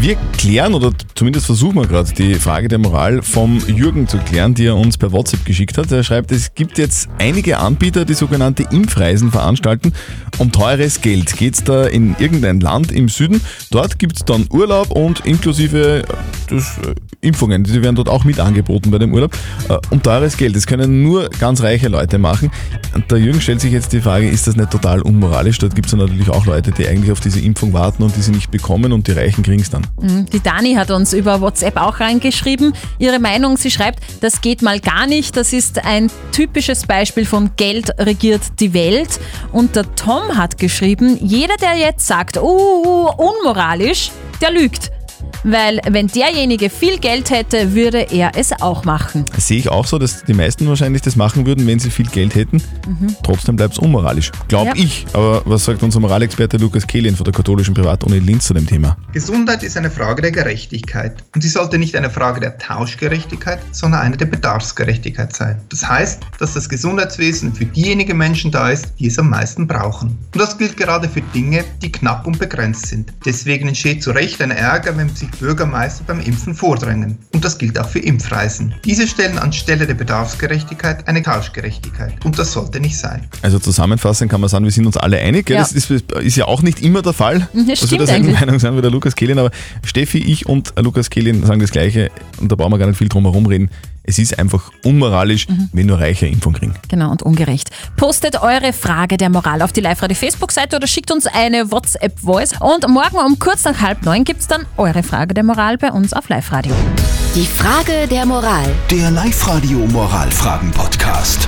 Wir klären oder zumindest versuchen wir gerade die Frage der Moral vom Jürgen zu klären, die er uns per WhatsApp geschickt hat. Er schreibt, es gibt jetzt einige Anbieter, die sogenannte Impfreisen veranstalten. Um teures Geld geht es da in irgendein Land im Süden. Dort gibt es dann Urlaub und inklusive äh, des, äh, Impfungen. Die werden dort auch mit angeboten bei dem Urlaub. Äh, um teures Geld. Das können nur ganz reiche Leute machen. Und der Jürgen stellt sich jetzt die Frage, ist das nicht total unmoralisch? Dort gibt es natürlich auch Leute, die eigentlich auf diese Impfung warten und die sie nicht bekommen und die Reichen kriegen es dann. Die Dani hat uns über WhatsApp auch reingeschrieben. Ihre Meinung, sie schreibt, das geht mal gar nicht. Das ist ein typisches Beispiel von Geld regiert die Welt. Und der Tom hat geschrieben, jeder, der jetzt sagt, uh, unmoralisch, der lügt. Weil wenn derjenige viel Geld hätte, würde er es auch machen. Das sehe ich auch so, dass die meisten wahrscheinlich das machen würden, wenn sie viel Geld hätten. Trotzdem bleibt es unmoralisch. Glaube Ja. ich. Aber was sagt unser Moralexperte Lukas Kehlin von der katholischen Privatuni Linz zu dem Thema? Gesundheit ist eine Frage der Gerechtigkeit. Und sie sollte nicht eine Frage der Tauschgerechtigkeit, sondern eine der Bedarfsgerechtigkeit sein. Das heißt, dass das Gesundheitswesen für diejenigen Menschen da ist, die es am meisten brauchen. Und das gilt gerade für Dinge, die knapp und begrenzt sind. Deswegen entsteht zu Recht ein Ärger, wenn sich Bürgermeister beim Impfen vordrängen. Und das gilt auch für Impfreisen. Diese stellen anstelle der Bedarfsgerechtigkeit eine Tauschgerechtigkeit. Und das sollte nicht sein. Also zusammenfassend kann man sagen, wir sind uns alle einig. Ja. Das ist, ist ja auch nicht immer der Fall, Mhm, das dass wir derselben eigentlich. Meinung sind wie der Lukas Kehlin. Aber Steffi, ich und Lukas Kehlin sagen das Gleiche und da brauchen wir gar nicht viel drum herum reden. Es ist einfach unmoralisch, Mhm. wenn nur Reiche Impfung kriegen. Genau und ungerecht. Postet eure Frage der Moral auf die Live-Radio Facebook-Seite oder schickt uns eine WhatsApp-Voice. Und morgen um kurz nach halb neun gibt es dann eure Frage der Moral bei uns auf Live-Radio. Die Frage der Moral. Der Live-Radio Moralfragen-Podcast.